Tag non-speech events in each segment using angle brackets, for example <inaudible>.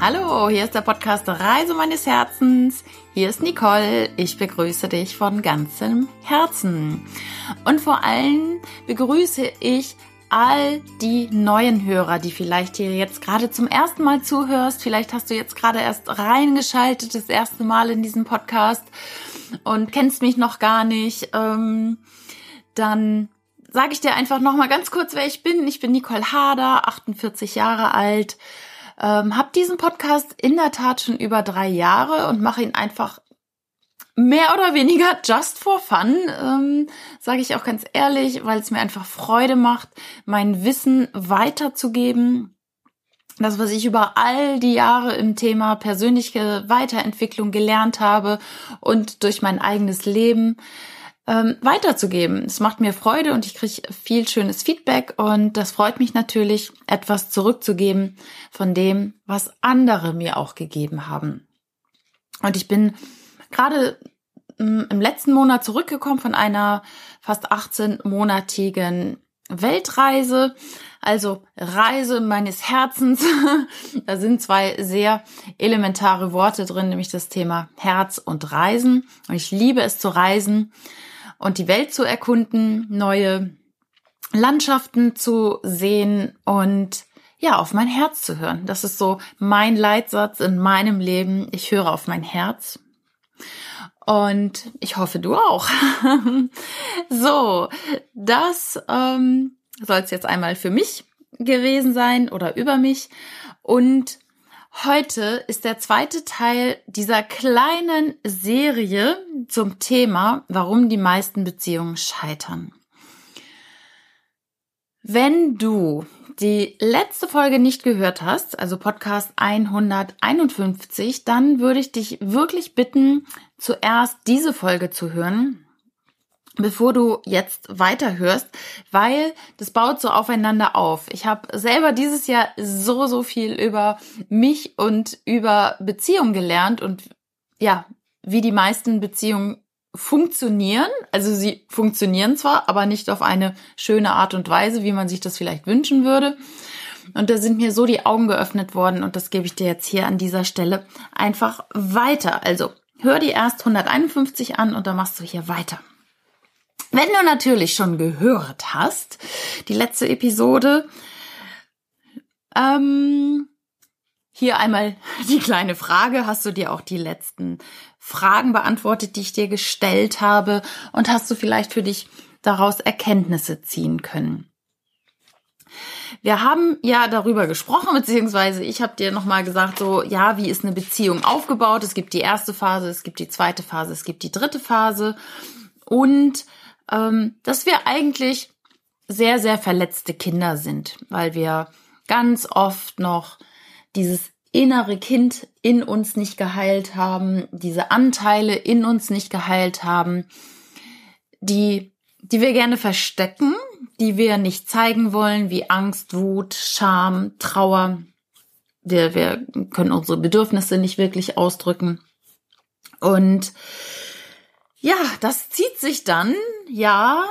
Hallo, hier ist der Podcast Reise meines Herzens. Hier ist Nicole. Ich begrüße dich von ganzem Herzen. Und vor allem begrüße ich all die neuen Hörer, die vielleicht hier jetzt gerade zum ersten Mal zuhörst. Vielleicht hast du jetzt gerade erst reingeschaltet, das erste Mal in diesem Podcast und kennst mich noch gar nicht. Ähm, dann sage ich dir einfach noch mal ganz kurz, wer ich bin. Ich bin Nicole Hader, 48 Jahre alt, ähm, habe diesen Podcast in der Tat schon über drei Jahre und mache ihn einfach mehr oder weniger just for fun, ähm, sage ich auch ganz ehrlich, weil es mir einfach Freude macht, mein Wissen weiterzugeben. Das, was ich über all die Jahre im Thema persönliche Weiterentwicklung gelernt habe und durch mein eigenes Leben ähm, weiterzugeben. Es macht mir Freude und ich kriege viel schönes Feedback und das freut mich natürlich, etwas zurückzugeben von dem, was andere mir auch gegeben haben. Und ich bin gerade mm, im letzten Monat zurückgekommen von einer fast 18-monatigen Weltreise, also Reise meines Herzens. <laughs> da sind zwei sehr elementare Worte drin, nämlich das Thema Herz und Reisen. Und ich liebe es zu reisen und die Welt zu erkunden, neue Landschaften zu sehen und ja, auf mein Herz zu hören. Das ist so mein Leitsatz in meinem Leben. Ich höre auf mein Herz. Und ich hoffe, du auch. <laughs> so, das ähm, soll es jetzt einmal für mich gewesen sein oder über mich. Und heute ist der zweite Teil dieser kleinen Serie zum Thema, warum die meisten Beziehungen scheitern. Wenn du die letzte Folge nicht gehört hast, also Podcast 151, dann würde ich dich wirklich bitten, zuerst diese Folge zu hören, bevor du jetzt weiterhörst, weil das baut so aufeinander auf. Ich habe selber dieses Jahr so, so viel über mich und über Beziehungen gelernt und ja, wie die meisten Beziehungen funktionieren. Also sie funktionieren zwar, aber nicht auf eine schöne Art und Weise, wie man sich das vielleicht wünschen würde. Und da sind mir so die Augen geöffnet worden und das gebe ich dir jetzt hier an dieser Stelle einfach weiter. Also hör die erst 151 an und dann machst du hier weiter. Wenn du natürlich schon gehört hast, die letzte Episode, ähm, hier einmal die kleine Frage. Hast du dir auch die letzten Fragen beantwortet, die ich dir gestellt habe? Und hast du vielleicht für dich daraus Erkenntnisse ziehen können? Wir haben ja darüber gesprochen, beziehungsweise ich habe dir nochmal gesagt, so, ja, wie ist eine Beziehung aufgebaut? Es gibt die erste Phase, es gibt die zweite Phase, es gibt die dritte Phase. Und dass wir eigentlich sehr, sehr verletzte Kinder sind, weil wir ganz oft noch dieses innere Kind in uns nicht geheilt haben, diese Anteile in uns nicht geheilt haben, die, die wir gerne verstecken, die wir nicht zeigen wollen, wie Angst, Wut, Scham, Trauer. Wir, wir können unsere Bedürfnisse nicht wirklich ausdrücken. Und ja, das zieht sich dann, ja,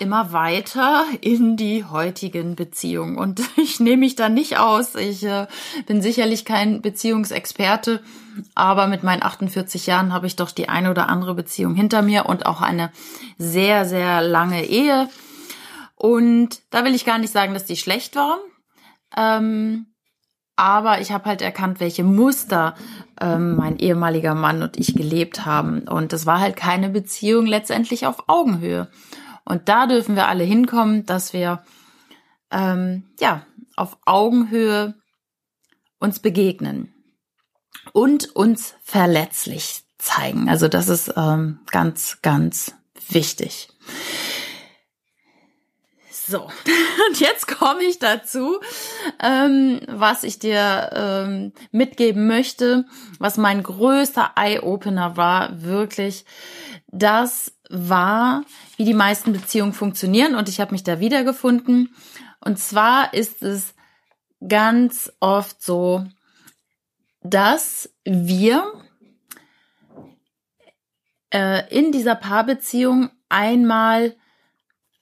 immer weiter in die heutigen Beziehungen. Und <laughs> ich nehme mich da nicht aus. Ich äh, bin sicherlich kein Beziehungsexperte, aber mit meinen 48 Jahren habe ich doch die eine oder andere Beziehung hinter mir und auch eine sehr, sehr lange Ehe. Und da will ich gar nicht sagen, dass die schlecht war. Ähm, aber ich habe halt erkannt, welche Muster ähm, mein ehemaliger Mann und ich gelebt haben. Und das war halt keine Beziehung letztendlich auf Augenhöhe. Und da dürfen wir alle hinkommen, dass wir ähm, ja auf Augenhöhe uns begegnen und uns verletzlich zeigen. Also das ist ähm, ganz, ganz wichtig. So, <laughs> und jetzt komme ich dazu, ähm, was ich dir ähm, mitgeben möchte, was mein größter Eye-Opener war, wirklich, das war, wie die meisten Beziehungen funktionieren. Und ich habe mich da wiedergefunden. Und zwar ist es ganz oft so, dass wir äh, in dieser Paarbeziehung einmal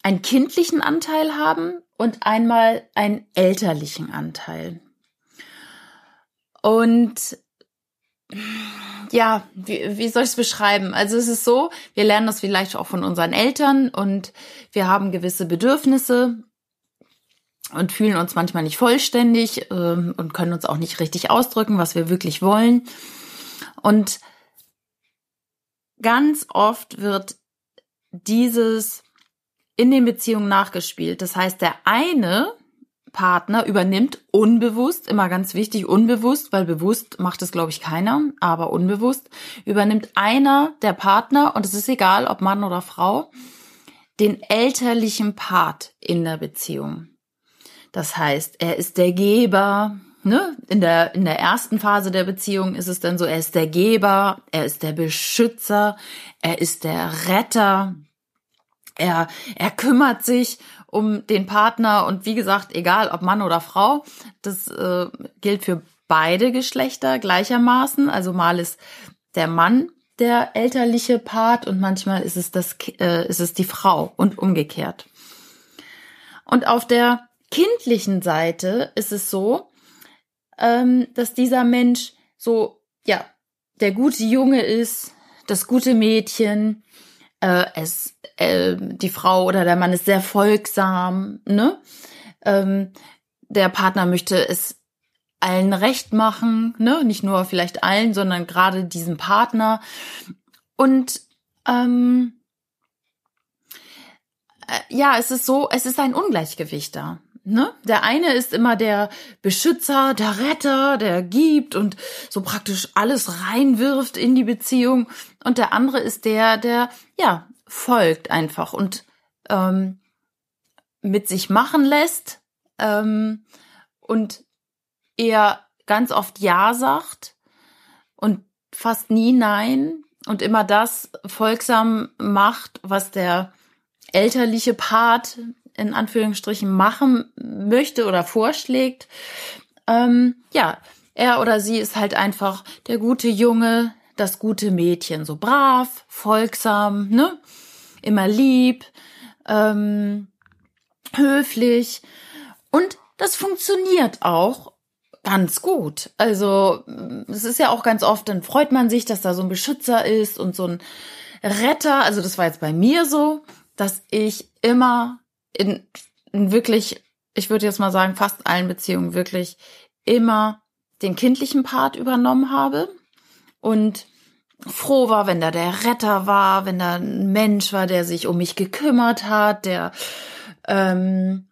einen kindlichen Anteil haben und einmal einen elterlichen Anteil. Und ja, wie, wie soll ich es beschreiben? Also es ist so, wir lernen das vielleicht auch von unseren Eltern und wir haben gewisse Bedürfnisse und fühlen uns manchmal nicht vollständig ähm, und können uns auch nicht richtig ausdrücken, was wir wirklich wollen. Und ganz oft wird dieses in den Beziehungen nachgespielt. Das heißt, der eine Partner übernimmt unbewusst, immer ganz wichtig, unbewusst, weil bewusst macht es, glaube ich, keiner, aber unbewusst, übernimmt einer der Partner, und es ist egal, ob Mann oder Frau, den elterlichen Part in der Beziehung. Das heißt, er ist der Geber, ne? In der, in der ersten Phase der Beziehung ist es dann so, er ist der Geber, er ist der Beschützer, er ist der Retter, er, er kümmert sich um den Partner und wie gesagt, egal ob Mann oder Frau, das äh, gilt für beide Geschlechter gleichermaßen. Also mal ist der Mann der elterliche Part und manchmal ist es das äh, ist es die Frau und umgekehrt. Und auf der kindlichen Seite ist es so, ähm, dass dieser Mensch so ja der gute Junge ist, das gute Mädchen, äh, es, äh, die Frau oder der Mann ist sehr folgsam, ne? Ähm, der Partner möchte es allen recht machen, ne? Nicht nur vielleicht allen, sondern gerade diesem Partner. Und ähm, äh, ja, es ist so, es ist ein Ungleichgewicht da. Ne? Der eine ist immer der Beschützer, der Retter, der gibt und so praktisch alles reinwirft in die Beziehung. Und der andere ist der, der ja folgt einfach und ähm, mit sich machen lässt ähm, und eher ganz oft Ja sagt und fast nie Nein und immer das folgsam macht, was der elterliche Part in Anführungsstrichen machen möchte oder vorschlägt. Ähm, ja, er oder sie ist halt einfach der gute Junge, das gute Mädchen, so brav, folgsam, ne? Immer lieb, ähm, höflich. Und das funktioniert auch ganz gut. Also es ist ja auch ganz oft, dann freut man sich, dass da so ein Beschützer ist und so ein Retter. Also das war jetzt bei mir so, dass ich immer in, in wirklich, ich würde jetzt mal sagen, fast allen Beziehungen wirklich immer den kindlichen Part übernommen habe und froh war, wenn da der Retter war, wenn da ein Mensch war, der sich um mich gekümmert hat, der ähm,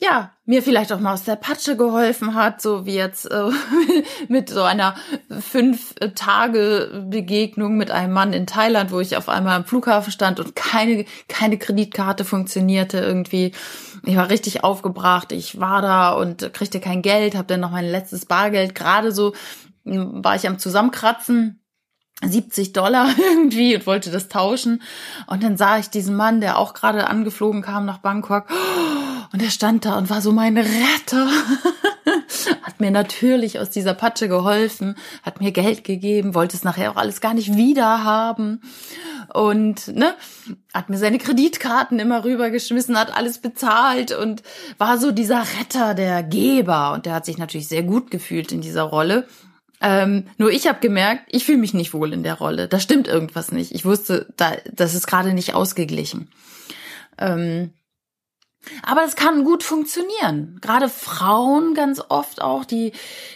ja, mir vielleicht auch mal aus der Patsche geholfen hat, so wie jetzt äh, <laughs> mit so einer fünf Tage Begegnung mit einem Mann in Thailand, wo ich auf einmal am Flughafen stand und keine keine Kreditkarte funktionierte irgendwie. Ich war richtig aufgebracht, ich war da und kriegte kein Geld, habe dann noch mein letztes Bargeld gerade so war ich am zusammenkratzen 70 Dollar <laughs> irgendwie und wollte das tauschen. Und dann sah ich diesen Mann, der auch gerade angeflogen kam nach Bangkok. Und er stand da und war so mein Retter. <laughs> hat mir natürlich aus dieser Patsche geholfen, hat mir Geld gegeben, wollte es nachher auch alles gar nicht wieder haben. Und ne, hat mir seine Kreditkarten immer rübergeschmissen, hat alles bezahlt und war so dieser Retter, der Geber. Und der hat sich natürlich sehr gut gefühlt in dieser Rolle. Ähm, nur ich habe gemerkt, ich fühle mich nicht wohl in der Rolle. Da stimmt irgendwas nicht. Ich wusste, da, das ist gerade nicht ausgeglichen. Ähm, aber es kann gut funktionieren. Gerade Frauen ganz oft auch, die,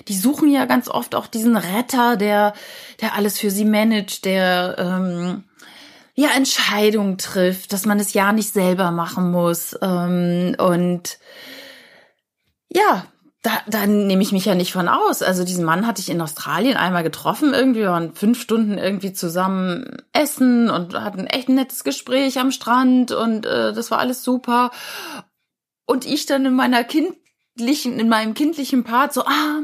die suchen ja ganz oft auch diesen Retter, der, der alles für sie managt, der ähm, ja Entscheidungen trifft, dass man es ja nicht selber machen muss. Ähm, und ja, da, da nehme ich mich ja nicht von aus. Also diesen Mann hatte ich in Australien einmal getroffen, irgendwie waren fünf Stunden irgendwie zusammen essen und hatten echt ein nettes Gespräch am Strand und äh, das war alles super. Und ich dann in meiner kindlichen, in meinem kindlichen Part so, ah,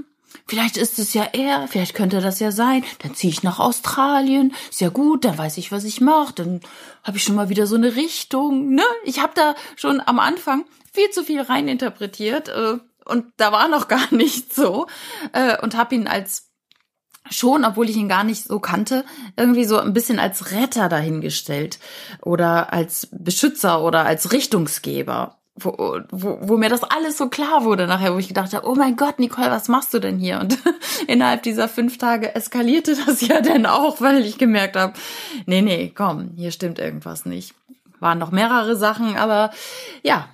vielleicht ist es ja er, vielleicht könnte das ja sein. Dann ziehe ich nach Australien, ist ja gut, dann weiß ich, was ich mache, dann habe ich schon mal wieder so eine Richtung. Ne? Ich habe da schon am Anfang viel zu viel reininterpretiert. Äh, und da war noch gar <laughs> nicht so äh, und habe ihn als schon, obwohl ich ihn gar nicht so kannte, irgendwie so ein bisschen als Retter dahingestellt oder als Beschützer oder als Richtungsgeber. wo, wo, wo mir das alles so klar wurde nachher, wo ich gedacht habe, oh mein Gott, Nicole, was machst du denn hier? Und <laughs> innerhalb dieser fünf Tage eskalierte <laughs> das ja dann auch, weil ich gemerkt habe, nee, nee, komm, hier stimmt irgendwas nicht. Waren noch mehrere Sachen, aber ja.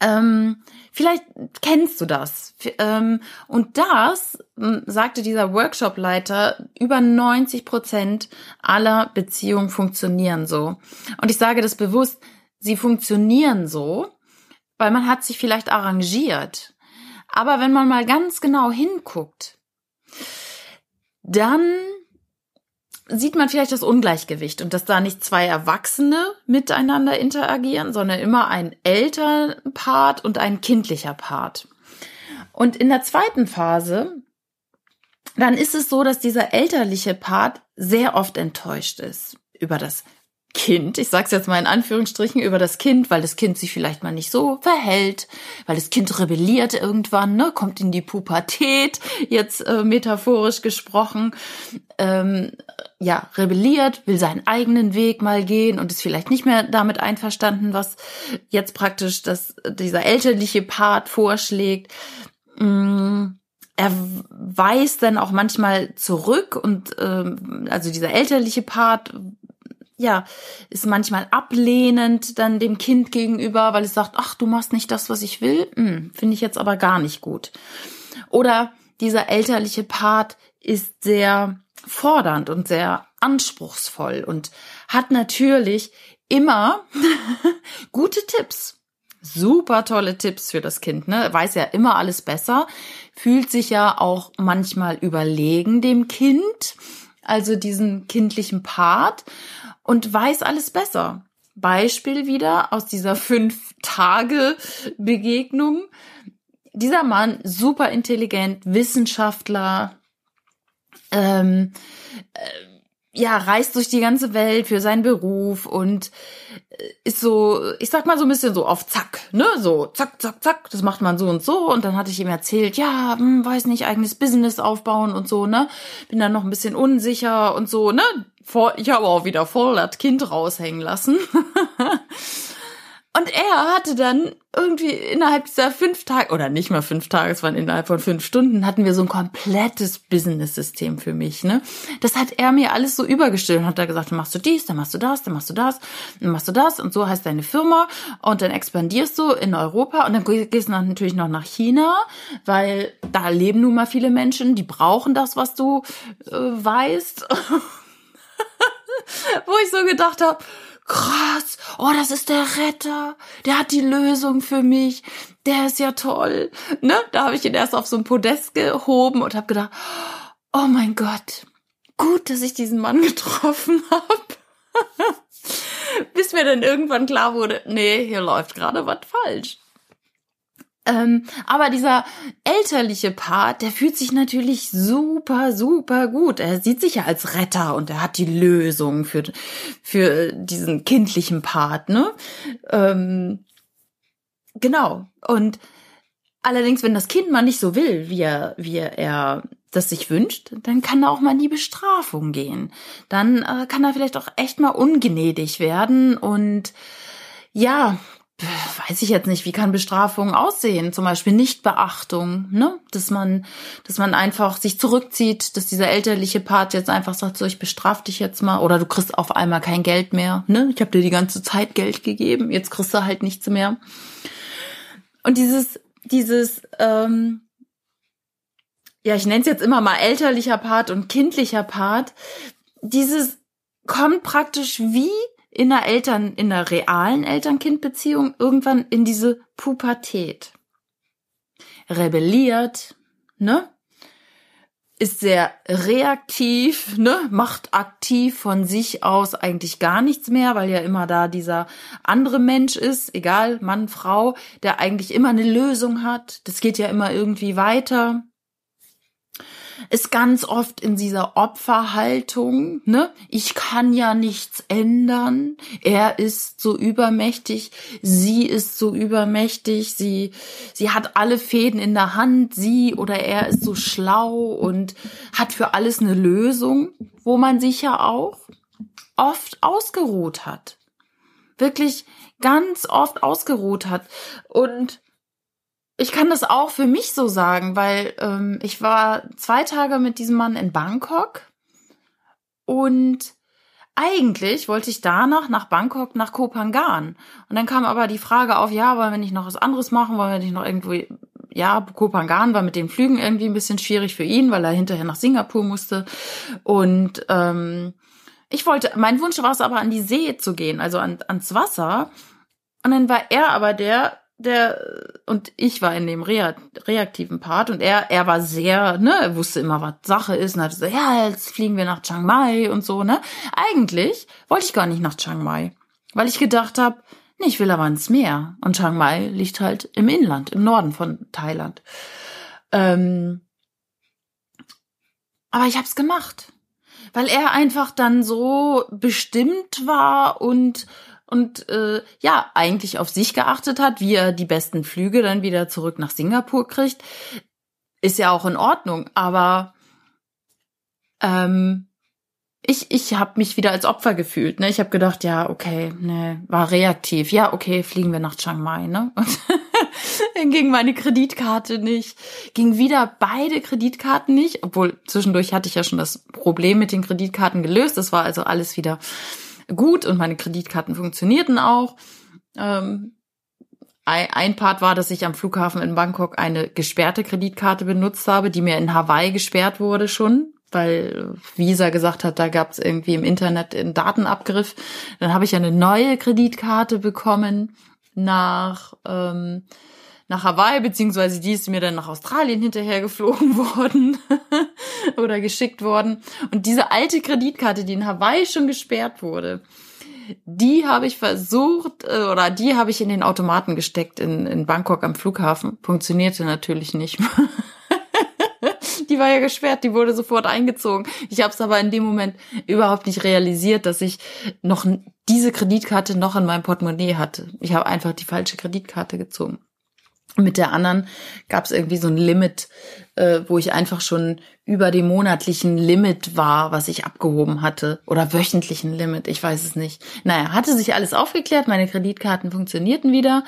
Ähm, vielleicht kennst du das. Ähm, und das, sagte dieser Workshop-Leiter, über 90 Prozent aller Beziehungen funktionieren so. Und ich sage das bewusst, sie funktionieren so, weil man hat sich vielleicht arrangiert. Aber wenn man mal ganz genau hinguckt, dann sieht man vielleicht das Ungleichgewicht und dass da nicht zwei Erwachsene miteinander interagieren, sondern immer ein Elternpart und ein kindlicher Part. Und in der zweiten Phase, dann ist es so, dass dieser elterliche Part sehr oft enttäuscht ist über das Kind, ich sage es jetzt mal in Anführungsstrichen, über das Kind, weil das Kind sich vielleicht mal nicht so verhält, weil das Kind rebelliert irgendwann, ne, kommt in die Pubertät, jetzt äh, metaphorisch gesprochen, ähm, ja, rebelliert, will seinen eigenen Weg mal gehen und ist vielleicht nicht mehr damit einverstanden, was jetzt praktisch das, dieser elterliche Part vorschlägt. Mm er weist dann auch manchmal zurück und ähm, also dieser elterliche Part ja, ist manchmal ablehnend dann dem Kind gegenüber, weil es sagt, ach, du machst nicht das, was ich will. Hm, Finde ich jetzt aber gar nicht gut. Oder dieser elterliche Part ist sehr fordernd und sehr anspruchsvoll und hat natürlich immer <laughs> gute Tipps. Super tolle Tipps für das Kind, ne? Weiß ja immer alles besser, fühlt sich ja auch manchmal überlegen dem Kind, also diesen kindlichen Part und weiß alles besser. Beispiel wieder aus dieser <laughs> fünf Tage Begegnung. Dieser Mann, super intelligent, Wissenschaftler, ähm, äh, ja, reist durch die ganze Welt für seinen Beruf und äh, ist so, ich sag mal so ein bisschen so auf Zack, ne? So zack, zack, zack, das macht man so und so. Und dann hatte ich ihm erzählt, ja, hm, weiß nicht, eigenes Business aufbauen und so, ne? Bin dann noch ein bisschen unsicher und so, ne? Ich habe auch wieder voll das Kind raushängen lassen. <laughs> Und er hatte dann irgendwie innerhalb dieser fünf Tage, oder nicht mal fünf Tage, es waren innerhalb von fünf Stunden, hatten wir so ein komplettes Business-System für mich, ne? Das hat er mir alles so übergestellt und hat da gesagt, dann machst du dies, dann machst du das, dann machst du das, dann machst du das und so heißt deine Firma und dann expandierst du in Europa und dann gehst du natürlich noch nach China, weil da leben nun mal viele Menschen, die brauchen das, was du äh, weißt. <laughs> Wo ich so gedacht habe, krass, oh, das ist der Retter, der hat die Lösung für mich, der ist ja toll. Ne? Da habe ich ihn erst auf so ein Podest gehoben und habe gedacht, oh mein Gott, gut, dass ich diesen Mann <laughs> getroffen habe. <laughs> Bis mir dann irgendwann klar wurde, nee, hier läuft gerade was falsch. Ähm, aber dieser elterliche Part, der fühlt sich natürlich super, super gut. Er sieht sich ja als Retter und er hat die Lösung für, für diesen kindlichen Part, ne? Ähm, genau. Und allerdings, wenn das Kind mal nicht so will, wie er, wie er das sich wünscht, dann kann da auch mal in die Bestrafung gehen. Dann äh, kann er vielleicht auch echt mal ungnädig werden und ja, weiß ich jetzt nicht, wie kann Bestrafung aussehen? Zum Beispiel Nichtbeachtung, ne? Dass man, dass man einfach sich zurückzieht, dass dieser elterliche Part jetzt einfach sagt, so ich bestraf dich jetzt mal oder du kriegst auf einmal kein Geld mehr, ne? Ich habe dir die ganze Zeit Geld gegeben, jetzt kriegst du halt nichts mehr. Und dieses, dieses, ähm, ja, ich nenne es jetzt immer mal elterlicher Part und kindlicher Part, dieses kommt praktisch wie in der Eltern, in der realen Eltern-Kind-Beziehung irgendwann in diese Pubertät. Rebelliert, ne? Ist sehr reaktiv, ne? Macht aktiv von sich aus eigentlich gar nichts mehr, weil ja immer da dieser andere Mensch ist, egal, Mann, Frau, der eigentlich immer eine Lösung hat. Das geht ja immer irgendwie weiter ist ganz oft in dieser Opferhaltung, ne? Ich kann ja nichts ändern. Er ist so übermächtig, sie ist so übermächtig, sie, sie hat alle Fäden in der Hand, sie oder er ist so schlau und hat für alles eine Lösung, wo man sich ja auch oft ausgeruht hat. wirklich ganz oft ausgeruht hat. Und ich kann das auch für mich so sagen, weil ähm, ich war zwei Tage mit diesem Mann in Bangkok und eigentlich wollte ich danach nach Bangkok, nach Kopangan. Und dann kam aber die Frage auf, ja, wollen wir nicht noch was anderes machen? Wollen wir nicht noch irgendwo, ja, Kopangan war mit den Flügen irgendwie ein bisschen schwierig für ihn, weil er hinterher nach Singapur musste. Und ähm, ich wollte, mein Wunsch war es aber, an die See zu gehen, also an, ans Wasser. Und dann war er aber der, der und ich war in dem reaktiven Part und er er war sehr ne er wusste immer was Sache ist und hat so ja jetzt fliegen wir nach Chiang Mai und so ne. Eigentlich wollte ich gar nicht nach Chiang Mai weil ich gedacht habe nee, ich will aber ins Meer. Und Chiang Mai liegt halt im Inland im Norden von Thailand. Ähm, aber ich habe es gemacht weil er einfach dann so bestimmt war und und äh, ja, eigentlich auf sich geachtet hat, wie er die besten Flüge dann wieder zurück nach Singapur kriegt, ist ja auch in Ordnung. Aber ähm, ich, ich habe mich wieder als Opfer gefühlt. Ne? Ich habe gedacht, ja, okay, ne, war reaktiv. Ja, okay, fliegen wir nach Chiang Mai. Ne? Und <laughs> dann ging meine Kreditkarte nicht. Ging wieder beide Kreditkarten nicht. Obwohl zwischendurch hatte ich ja schon das Problem mit den Kreditkarten gelöst. Das war also alles wieder gut und meine Kreditkarten funktionierten auch. Ähm, ein Part war, dass ich am Flughafen in Bangkok eine gesperrte Kreditkarte benutzt habe, die mir in Hawaii gesperrt wurde schon, weil Visa gesagt hat, da gab es irgendwie im Internet einen Datenabgriff. Dann habe ich eine neue Kreditkarte bekommen nach ähm, nach Hawaii, beziehungsweise die ist mir dann nach Australien hinterher geflogen <laughs> worden <laughs> oder geschickt worden. Und diese alte Kreditkarte, die in Hawaii schon gesperrt wurde, die habe ich versucht äh, oder die habe ich in den Automaten gesteckt in, in Bangkok am Flughafen. Funktionierte natürlich nicht. <laughs> die war ja gesperrt, die wurde sofort eingezogen. Ich habe es aber in dem Moment überhaupt nicht realisiert, dass ich noch diese Kreditkarte noch in meinem Portemonnaie hatte. Ich habe einfach die falsche Kreditkarte gezogen. Mit der anderen gab es irgendwie so ein Limit, äh, wo ich einfach schon über dem monatlichen Limit war, was ich abgehoben hatte. Oder wöchentlichen Limit, ich weiß es nicht. Naja, hatte sich alles aufgeklärt, meine Kreditkarten funktionierten wieder.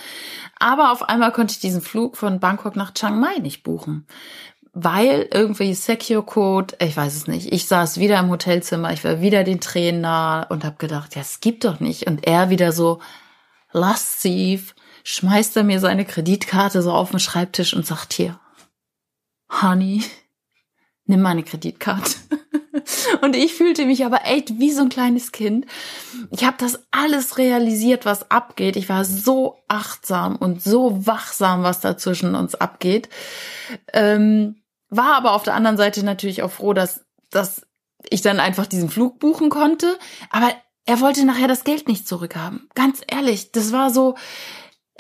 Aber auf einmal konnte ich diesen Flug von Bangkok nach Chiang Mai nicht buchen. Weil irgendwie Secure Code, ich weiß es nicht. Ich saß wieder im Hotelzimmer, ich war wieder den Tränen nah und habe gedacht, ja, es gibt doch nicht. Und er wieder so lasziv schmeißt er mir seine Kreditkarte so auf den Schreibtisch und sagt hier, Honey, nimm meine Kreditkarte. <laughs> Und ich fühlte mich aber echt wie so ein kleines Kind. Ich habe das alles realisiert, was abgeht. Ich war so achtsam und so wachsam, was da zwischen uns abgeht. Ähm, war aber auf der anderen Seite natürlich auch froh, dass, dass ich dann einfach diesen Flug buchen konnte. Aber er wollte nachher das Geld nicht zurückhaben. Ganz ehrlich, das war so,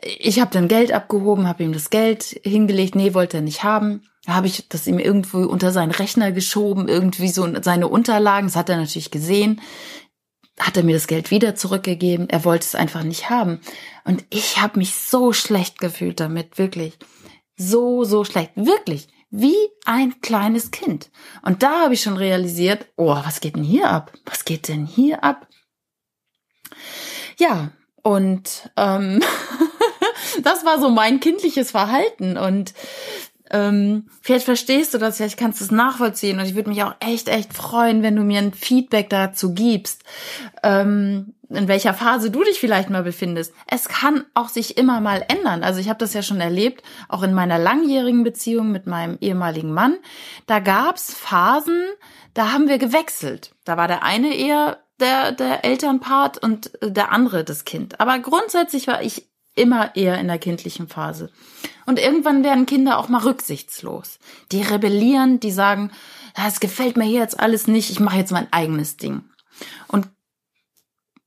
ich habe dann Geld abgehoben, habe ihm das Geld hingelegt. Nee, wollte er nicht haben. Da habe ich das ihm irgendwo unter seinen Rechner geschoben, irgendwie so seine Unterlagen. Das hat er natürlich gesehen. Hat er mir das Geld wieder zurückgegeben. Er wollte es einfach nicht haben. Und ich habe mich so schlecht gefühlt damit, wirklich. So, so schlecht. Wirklich. Wie ein kleines Kind. Und da habe ich schon realisiert, oh, was geht denn hier ab? Was geht denn hier ab? Ja, und ähm, <laughs> das war so mein kindliches Verhalten und ähm, vielleicht verstehst du das, vielleicht kannst du es nachvollziehen und ich würde mich auch echt, echt freuen, wenn du mir ein Feedback dazu gibst, ähm, in welcher Phase du dich vielleicht mal befindest. Es kann auch sich immer mal ändern. Also ich habe das ja schon erlebt, auch in meiner langjährigen Beziehung mit meinem ehemaligen Mann. Da gab's Phasen, da haben wir gewechselt. Da war der eine eher der, der Elternpart und der andere das Kind. Aber grundsätzlich war ich immer eher in der kindlichen Phase. Und irgendwann werden Kinder auch mal rücksichtslos. Die rebellieren, die sagen, es gefällt mir hier jetzt alles nicht, ich mache jetzt mein eigenes Ding. Und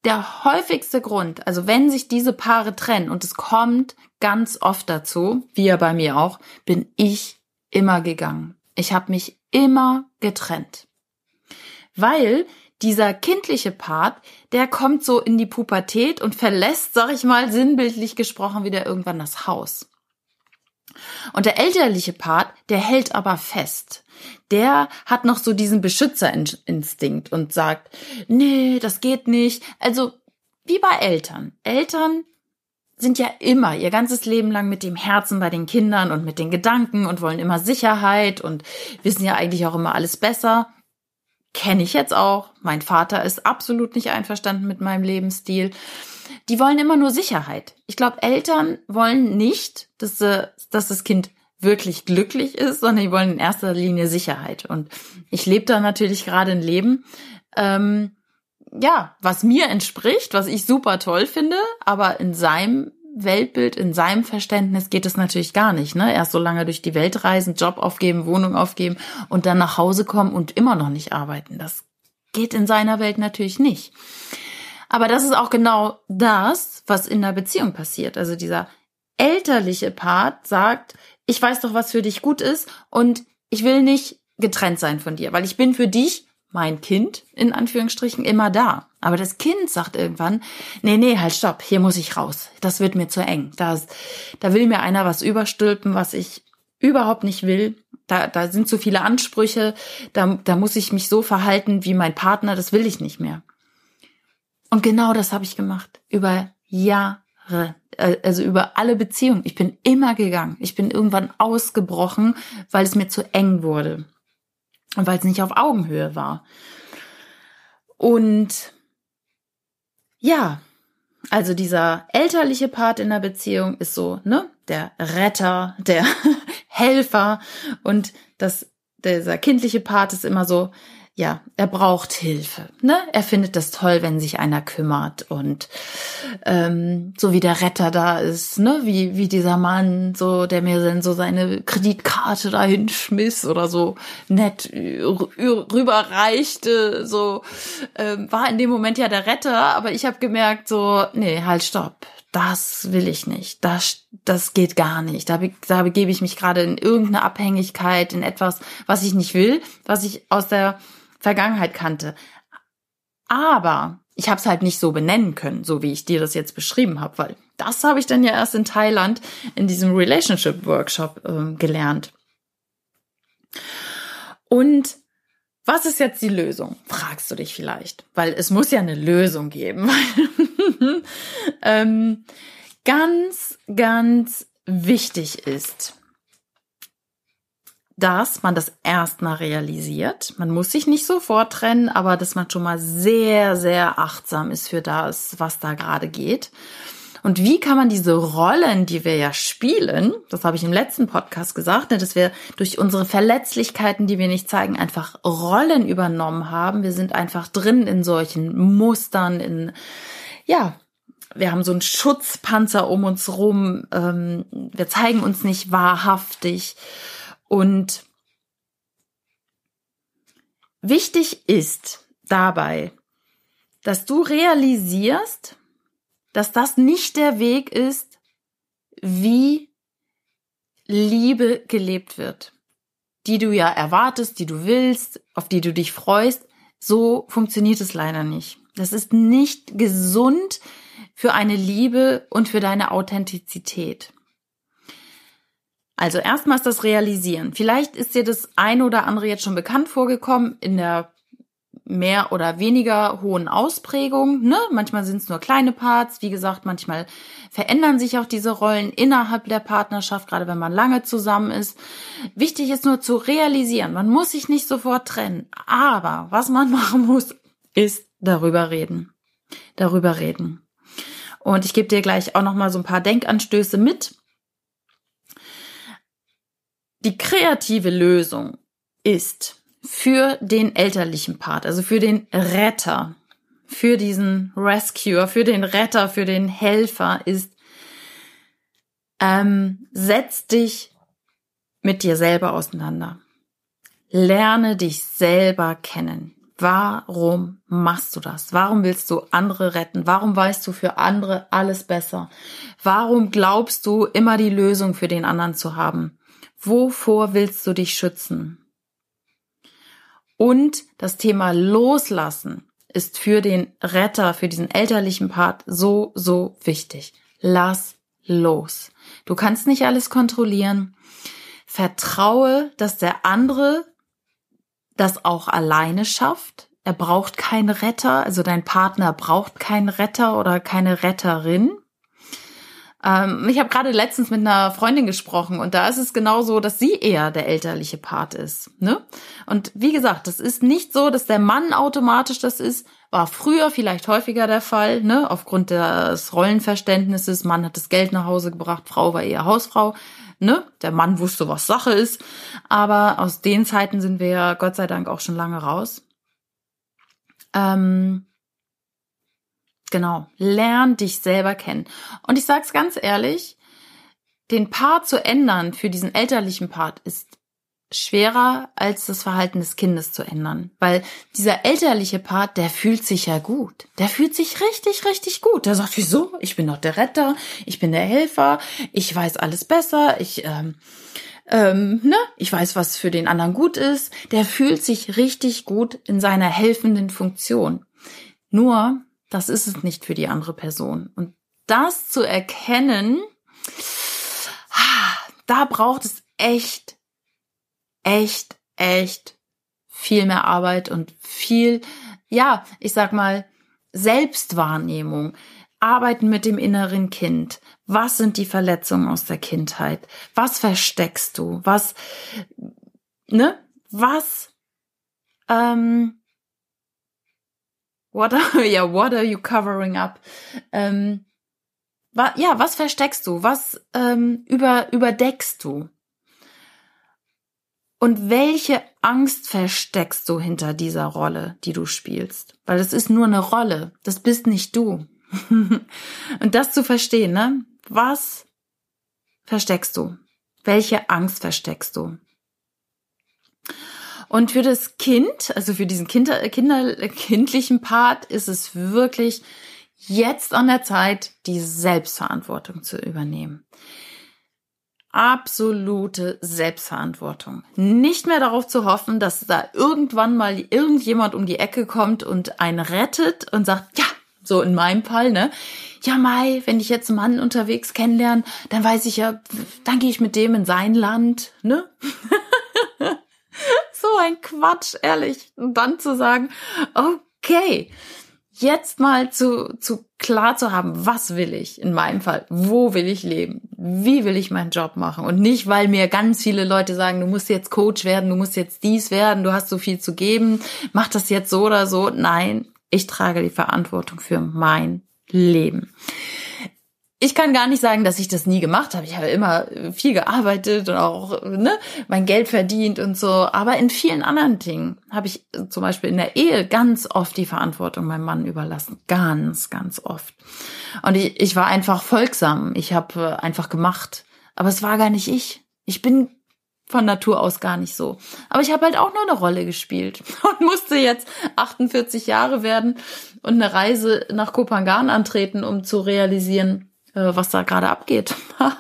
der häufigste Grund, also wenn sich diese Paare trennen, und es kommt ganz oft dazu, wie ja bei mir auch, bin ich immer gegangen. Ich habe mich immer getrennt. Weil dieser kindliche Part, der kommt so in die Pubertät und verlässt, sag ich mal, sinnbildlich gesprochen wieder irgendwann das Haus. Und der elterliche Part, der hält aber fest. Der hat noch so diesen Beschützerinstinkt und sagt, nee, das geht nicht. Also wie bei Eltern. Eltern sind ja immer ihr ganzes Leben lang mit dem Herzen bei den Kindern und mit den Gedanken und wollen immer Sicherheit und wissen ja eigentlich auch immer alles besser. Kenne ich jetzt auch. Mein Vater ist absolut nicht einverstanden mit meinem Lebensstil. Die wollen immer nur Sicherheit. Ich glaube, Eltern wollen nicht, dass, dass das Kind wirklich glücklich ist, sondern die wollen in erster Linie Sicherheit. Und ich lebe da natürlich gerade ein Leben, ähm, ja, was mir entspricht, was ich super toll finde, aber in seinem Weltbild, in seinem Verständnis geht es natürlich gar nicht, ne? Erst so lange durch die Welt reisen, Job aufgeben, Wohnung aufgeben und dann nach Hause kommen und immer noch nicht arbeiten. Das geht in seiner Welt natürlich nicht. Aber das ist auch genau das, was in der Beziehung passiert. Also dieser elterliche Part sagt, ich weiß doch, was für dich gut ist und ich will nicht getrennt sein von dir, weil ich bin für dich, mein Kind, in Anführungsstrichen, immer da. Aber das Kind sagt irgendwann, nee, nee, halt stopp, hier muss ich raus. Das wird mir zu eng. Da, da will mir einer was überstülpen, was ich überhaupt nicht will. Da, da sind zu viele Ansprüche. Da, da muss ich mich so verhalten wie mein Partner. Das will ich nicht mehr. Und genau das habe ich gemacht. Über Jahre. Äh, also über alle Beziehungen. Ich bin immer gegangen. Ich bin irgendwann ausgebrochen, weil es mir zu eng wurde. Und weil es nicht auf Augenhöhe war. Und ja, also dieser elterliche Part in der Beziehung ist so, ne, der Retter, der <laughs> Helfer und das, dieser kindliche Part ist immer so, ja, er braucht Hilfe. Ne? Er findet das toll, wenn sich einer kümmert und ähm, so wie der Retter da ist, ne, wie wie dieser Mann, so der mir dann so seine Kreditkarte dahin schmiss oder so nett rüberreichte, so ähm, war in dem Moment ja der Retter, aber ich habe gemerkt, so nee, halt stopp, das will ich nicht, das, das geht gar nicht. Da, da begebe ich mich gerade in irgendeine Abhängigkeit, in etwas, was ich nicht will, was ich aus der Vergangenheit kannte. Aber ich habe es halt nicht so benennen können, so wie ich dir das jetzt beschrieben habe, weil das habe ich dann ja erst in Thailand in diesem Relationship Workshop äh, gelernt. Und was ist jetzt die Lösung? Fragst du dich vielleicht, weil es muss ja eine Lösung geben. <laughs> ähm, ganz, ganz wichtig ist, dass man das erstmal realisiert. Man muss sich nicht sofort trennen, aber dass man schon mal sehr, sehr achtsam ist für das, was da gerade geht. Und wie kann man diese Rollen, die wir ja spielen, das habe ich im letzten Podcast gesagt, ne, dass wir durch unsere Verletzlichkeiten, die wir nicht zeigen, einfach Rollen übernommen haben. Wir sind einfach drin in solchen Mustern, in, ja, wir haben so einen Schutzpanzer um uns rum, ähm, wir zeigen uns nicht wahrhaftig. Und wichtig ist dabei, dass du realisierst, dass das nicht der Weg ist, wie Liebe gelebt wird, die du ja erwartest, die du willst, auf die du dich freust. So funktioniert es leider nicht. Das ist nicht gesund für eine Liebe und für deine Authentizität. Also erstmals das Realisieren. Vielleicht ist dir das eine oder andere jetzt schon bekannt vorgekommen in der mehr oder weniger hohen Ausprägung. Ne? Manchmal sind es nur kleine Parts. Wie gesagt, manchmal verändern sich auch diese Rollen innerhalb der Partnerschaft, gerade wenn man lange zusammen ist. Wichtig ist nur zu realisieren. Man muss sich nicht sofort trennen. Aber was man <laughs> machen muss, ist darüber reden. Darüber reden. Und ich gebe dir gleich auch noch mal so ein paar Denkanstöße mit die kreative Lösung ist für den elterlichen Part, also für den Retter, für diesen Rescuer, für den Retter, für den Helfer ist, ähm, setz dich mit dir selber auseinander. Lerne dich selber kennen. Warum machst du das? Warum willst du andere retten? Warum weißt du für andere alles besser? Warum glaubst du immer die Lösung für den anderen zu haben? Wovor willst du dich schützen? Und das Thema Loslassen ist für den Retter, für diesen elterlichen Part so, so wichtig. Lass los. Du kannst nicht alles kontrollieren. Vertraue, dass der andere das auch alleine schafft. er braucht keinen Retter, also dein Partner braucht keinen Retter oder keine Retterin. Ähm, ich habe gerade letztens mit einer Freundin gesprochen und da ist es genau so, dass sie eher der elterliche Part ist. Ne? Und wie gesagt, das ist nicht so, dass der Mann automatisch das ist. War früher vielleicht häufiger der Fall, ne? aufgrund des Rollenverständnisses. Mann hat das Geld nach Hause gebracht, Frau war eher Hausfrau. Ne? Der Mann wusste, was Sache ist. Aber aus den Zeiten sind wir ja Gott sei Dank auch schon lange raus. Ähm, Genau, lern dich selber kennen. Und ich sag's ganz ehrlich, den Part zu ändern für diesen elterlichen Part ist schwerer als das Verhalten des Kindes zu ändern, weil dieser elterliche Part, der fühlt sich ja gut. Der fühlt sich richtig, richtig gut. Der sagt, wieso? Ich bin doch der Retter, ich bin der Helfer, ich weiß alles besser, ich ähm, ähm, ne, ich weiß, was für den anderen gut ist. Der fühlt sich richtig gut in seiner helfenden Funktion. Nur das ist es nicht für die andere Person. Und das zu erkennen, da braucht es echt, echt, echt viel mehr Arbeit und viel, ja, ich sag mal, Selbstwahrnehmung. Arbeiten mit dem inneren Kind. Was sind die Verletzungen aus der Kindheit? Was versteckst du? Was, ne? Was, ähm, What are, <laughs> ja, what are you covering up? Ähm, wa, ja, was versteckst du? Was ähm, über, überdeckst du? Und welche Angst versteckst du hinter dieser Rolle, die du spielst? Weil das ist nur eine Rolle. Das bist nicht du. <laughs> Und das zu verstehen, ne? Was versteckst du? Welche Angst versteckst du? Und für das Kind, also für diesen Kinder, Kinder, kindlichen Part, ist es wirklich jetzt an der Zeit, die Selbstverantwortung zu übernehmen. Absolute Selbstverantwortung. Nicht mehr darauf zu hoffen, dass da irgendwann mal irgendjemand um die Ecke kommt und einen rettet und sagt, ja, so in meinem Fall, ne? Ja, Mai, wenn ich jetzt einen Mann unterwegs kennenlerne, dann weiß ich ja, dann gehe ich mit dem in sein Land, ne? <laughs> so ein Quatsch, ehrlich. Und dann zu sagen, okay, jetzt mal zu, zu klar zu haben, was will ich in meinem Fall? Wo will ich leben? Wie will ich meinen Job machen? Und nicht, weil mir ganz viele Leute sagen, du musst jetzt Coach werden, du musst jetzt dies werden, du hast so viel zu geben, mach das jetzt so oder so. Nein, ich trage die Verantwortung für mein Leben ich kann gar nicht sagen, dass ich das nie gemacht habe. Ich habe immer viel gearbeitet und auch ne, mein Geld verdient und so. Aber in vielen anderen Dingen habe ich zum Beispiel in der Ehe ganz oft die Verantwortung meinem Mann überlassen. Ganz, ganz oft. Und ich, ich war einfach folgsam. Ich habe einfach gemacht. Aber es war gar nicht ich. Ich bin von Natur aus gar nicht so. Aber ich habe halt auch nur eine Rolle gespielt <laughs> und musste jetzt 48 Jahre werden und eine Reise nach Kopangan antreten, um zu realisieren, äh, was da gerade abgeht. <laughs>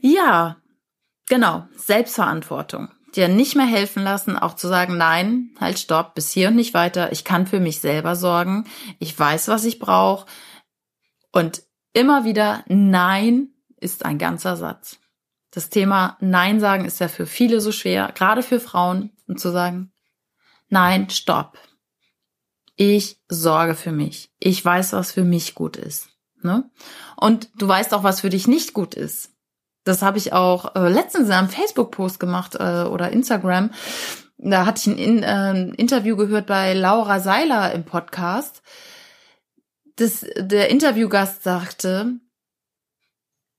ja, genau, Selbstverantwortung. Dir nicht mehr helfen lassen, auch zu sagen, nein, halt stopp, bis hier und nicht weiter. Ich kann für mich selber sorgen. Ich weiß, was ich brauche. Und immer wieder, nein ist ein ganzer Satz. Das Thema Nein sagen ist ja für viele so schwer, gerade für Frauen, um zu sagen, nein, stopp ich sorge für mich. Ich weiß, was für mich gut ist. Ne? Und du weißt auch, was für dich nicht gut ist. Das habe ich auch äh, letztens in einem Facebook-Post gemacht äh, oder Instagram. Da hatte ich ein, in, äh, Interview gehört bei Laura Seiler im Podcast. Das, der Interviewgast sagte,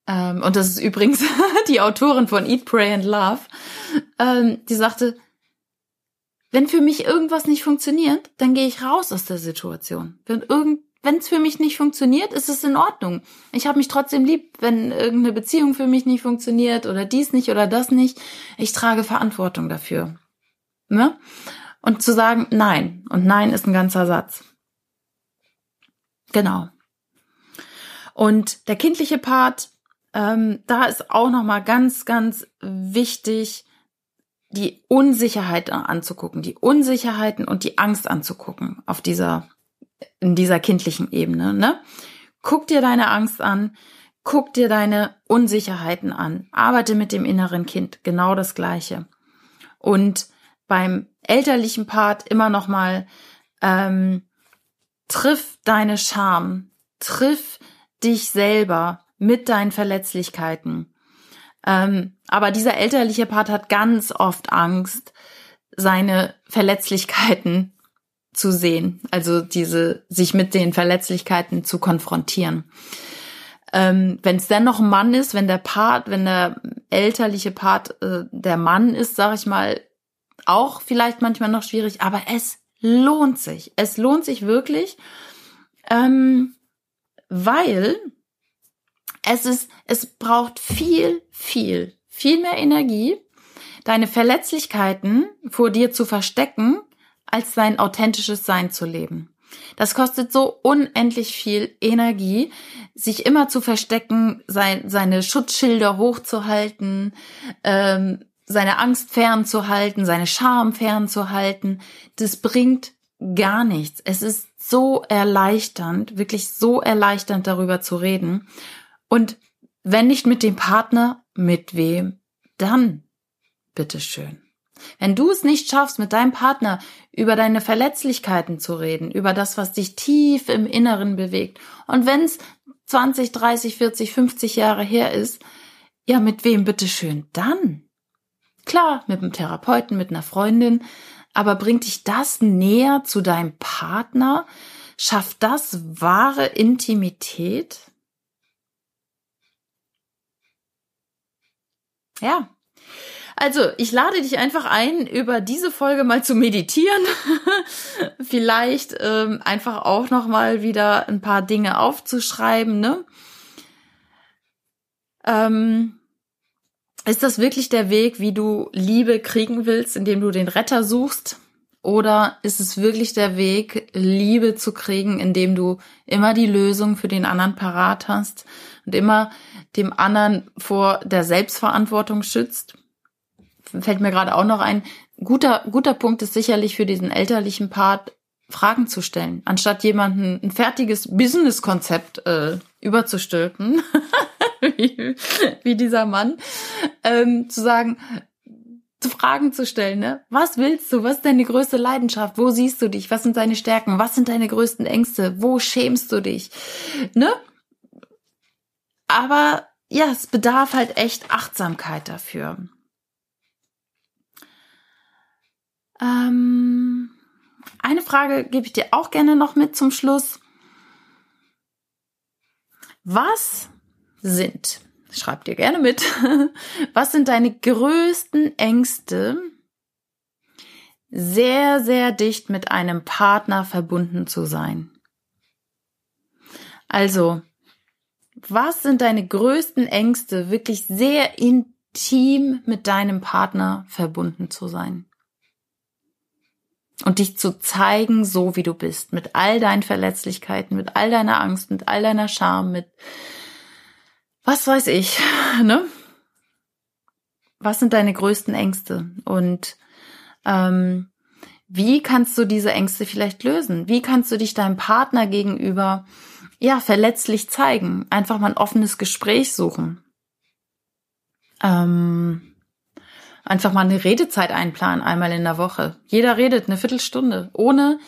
ähm, und das ist übrigens <laughs> die Autorin von Eat, Pray and Love, ähm, die sagte, wenn für mich irgendwas nicht funktioniert, dann gehe ich raus aus der Situation. Wenn irgend wenn es für mich nicht funktioniert, ist es in Ordnung. Ich habe mich trotzdem lieb, wenn irgendeine Beziehung für mich nicht funktioniert oder dies nicht oder das nicht. Ich trage Verantwortung dafür. Ne? Und zu sagen nein. Und nein ist ein ganzer Satz. Genau. Und der kindliche Part, ähm, da ist auch noch mal ganz, ganz wichtig, die Unsicherheit anzugucken, die Unsicherheiten und die Angst anzugucken auf dieser, in dieser kindlichen Ebene, ne? Guck dir deine Angst an, guck dir deine Unsicherheiten an, arbeite mit dem inneren Kind, genau das Gleiche. Und beim elterlichen Part immer noch mal ähm, triff deine Scham, triff dich selber mit deinen Verletzlichkeiten. Ähm, aber dieser elterliche Part hat ganz oft Angst, seine Verletzlichkeiten zu sehen, also diese sich mit den Verletzlichkeiten zu konfrontieren. Ähm, wenn es dann noch ein Mann ist, wenn der Part, wenn der elterliche Part äh, der Mann ist, sage ich mal, auch vielleicht manchmal noch schwierig, aber es lohnt sich. Es lohnt sich wirklich, ähm, weil es ist, es braucht viel, viel, viel mehr Energie, deine Verletzlichkeiten vor dir zu verstecken, als dein authentisches Sein zu leben. Das kostet so unendlich viel Energie, sich immer zu verstecken, sein, seine Schutzschilder hochzuhalten, ähm, seine Angst fernzuhalten, seine Scham fernzuhalten. Das bringt gar nichts. Es ist so erleichternd, wirklich so erleichternd darüber zu reden. Und wenn nicht mit dem Partner, mit wem? Dann, bitteschön. Wenn du es nicht schaffst, mit deinem Partner über deine Verletzlichkeiten zu reden, über das, was dich tief im Inneren bewegt, und wenn es 20, 30, 40, 50 Jahre her ist, ja, mit wem bitteschön dann? Klar, mit einem Therapeuten, mit einer Freundin, aber bringt dich das näher zu deinem Partner? Schafft das wahre Intimität? Ja, also, ich lade dich einfach ein, über diese Folge mal zu meditieren. <laughs> Vielleicht ähm, einfach auch noch mal wieder ein paar Dinge aufzuschreiben. Ne? Ähm, ist das wirklich der Weg, wie du Liebe kriegen willst, indem du den Retter suchst? Oder ist es wirklich der Weg, Liebe zu kriegen, indem du immer die Lösung für den anderen parat hast und immer dem anderen vor der Selbstverantwortung schützt? fällt mir gerade auch noch ein, guter, guter Punkt ist sicherlich für diesen elterlichen Part, Fragen zu stellen, anstatt jemanden ein fertiges Business-Konzept äh, überzustülpen, <laughs> wie, wie dieser Mann, ähm, zu sagen, zu Fragen zu stellen, ne? Was willst du? Was ist deine größte Leidenschaft? Wo siehst du dich? Was sind deine Stärken? Was sind deine größten Ängste? Wo schämst du dich? Ne? Aber ja, es bedarf halt echt Achtsamkeit dafür. Ähm, eine Frage gebe ich dir auch gerne noch mit zum Schluss. Was sind, schreib dir gerne mit, <laughs> was sind deine größten Ängste, sehr, sehr dicht mit einem Partner verbunden zu sein? Also, was sind deine größten Ängste, wirklich sehr intim mit deinem Partner verbunden zu sein? und dich zu zeigen, so wie du bist, mit all deinen Verletzlichkeiten, mit all deiner Angst, mit all deiner Scham, mit was weiß ich, <laughs> ne? Was sind deine größten Ängste und ähm, wie kannst du diese Ängste vielleicht lösen? Wie kannst du dich deinem Partner gegenüber ja verletzlich zeigen? Einfach mal ein offenes Gespräch suchen. Ähm, einfach mal eine Redezeit einplanen, einmal in der Woche. Jeder redet eine Viertelstunde, ohne,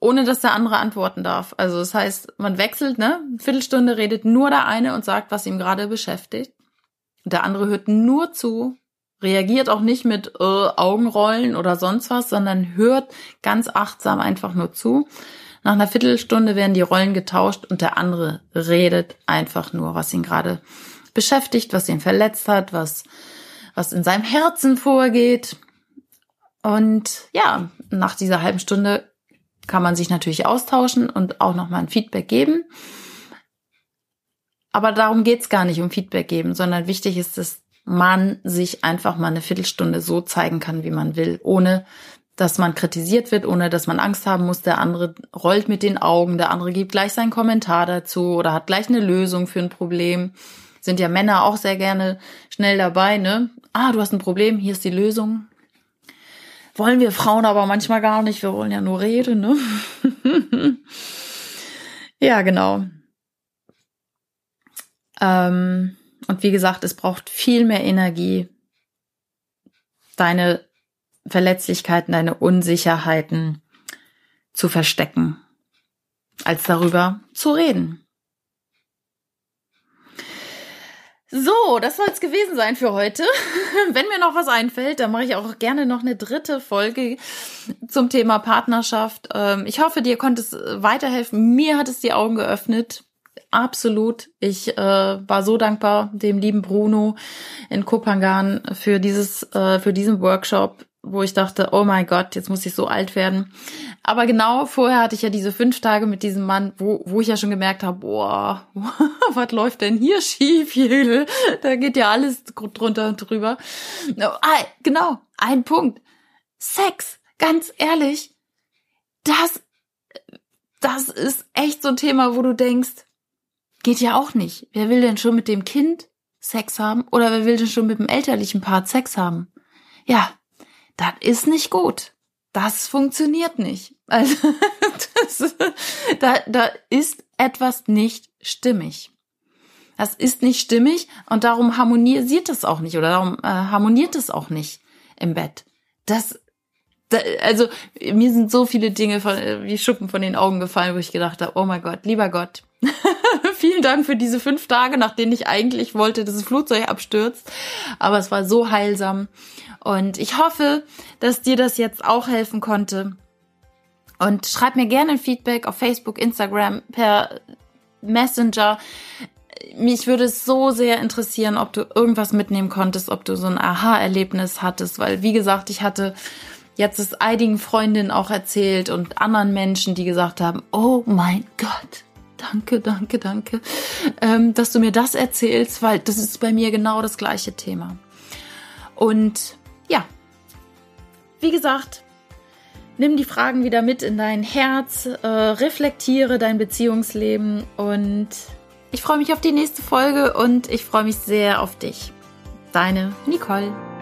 ohne dass der andere antworten darf. Also das heißt, man wechselt, ne? Eine Viertelstunde redet nur der eine und sagt, was ihm gerade beschäftigt. Und der andere hört nur zu, reagiert auch nicht mit äh, Augenrollen oder sonst was, sondern hört ganz achtsam einfach nur zu. Nach einer Viertelstunde werden die Rollen getauscht und der andere redet einfach nur, was ihn gerade beschäftigt, was ihn verletzt hat, was was in seinem Herzen vorgeht. Und ja, nach dieser halben Stunde kann man sich natürlich austauschen und auch nochmal ein Feedback geben. Aber darum geht's gar nicht um Feedback geben, sondern wichtig ist, dass man sich einfach mal eine Viertelstunde so zeigen kann, wie man will, ohne dass man kritisiert wird, ohne dass man Angst haben muss, der andere rollt mit den Augen, der andere gibt gleich seinen Kommentar dazu oder hat gleich eine Lösung für ein Problem. Sind ja Männer auch sehr gerne schnell dabei, ne? ah, du hast ein Problem, hier ist die Lösung. Wollen wir Frauen aber manchmal gar nicht, wir wollen ja nur reden, ne? <laughs> ja, genau. Ähm, und wie gesagt, es braucht viel mehr Energie, deine Verletzlichkeiten, deine Unsicherheiten zu verstecken, als darüber zu reden. So, das soll es gewesen sein für heute. <laughs> Wenn mir noch was einfällt, dann mache ich auch gerne noch eine dritte Folge zum Thema Partnerschaft. Ähm, ich hoffe, dir konnte es weiterhelfen. Mir hat es die Augen geöffnet. Absolut. Ich äh, war so dankbar dem lieben Bruno in Kopangan für dieses, äh, für diesen Workshop wo ich dachte, oh mein Gott, jetzt muss ich so alt werden. Aber genau vorher hatte ich ja diese fünf Tage mit diesem Mann, wo, wo ich ja schon gemerkt habe, boah, <laughs> was läuft denn hier schief, Jüdel? Da geht ja alles drunter und drüber. Ah, genau, ein Punkt. Sex, ganz ehrlich, das, das ist echt so ein Thema, wo du denkst, geht ja auch nicht. Wer will denn schon mit dem Kind Sex haben? Oder wer will denn schon mit dem elterlichen Part Sex haben? Ja, das ist nicht gut. Das funktioniert nicht. <laughs> Also das, da, da ist etwas nicht stimmig. Das ist nicht stimmig und darum harmonisiert es auch nicht oder darum äh, harmoniert es auch nicht im Bett. Das, da, also mir sind so viele Dinge von, wie Schuppen von den Augen gefallen, wo ich gedacht habe, oh mein Gott, lieber Gott, <laughs> vielen Dank für diese fünf Tage, nach denen ich eigentlich wollte, dass das Flugzeug abstürzt. Aber es war so heilsam und ich hoffe, dass dir das jetzt auch helfen konnte. Und schreib mir gerne ein Feedback auf Facebook, Instagram, per Messenger. Mich würde es so sehr interessieren, ob du irgendwas mitnehmen konntest, ob du so ein Aha-Erlebnis hattest, weil wie gesagt, ich hatte jetzt es einigen Freundinnen auch erzählt und anderen Menschen, die gesagt haben, oh mein Gott, danke, danke, danke, ähm, dass du mir das erzählst, weil das ist bei mir genau das gleiche Thema. Und ja, wie gesagt, nimm die Fragen wieder mit in dein Herz, äh, reflektiere dein Beziehungsleben und ich freue mich auf die nächste Folge und ich freue mich sehr auf dich. Deine Nicole.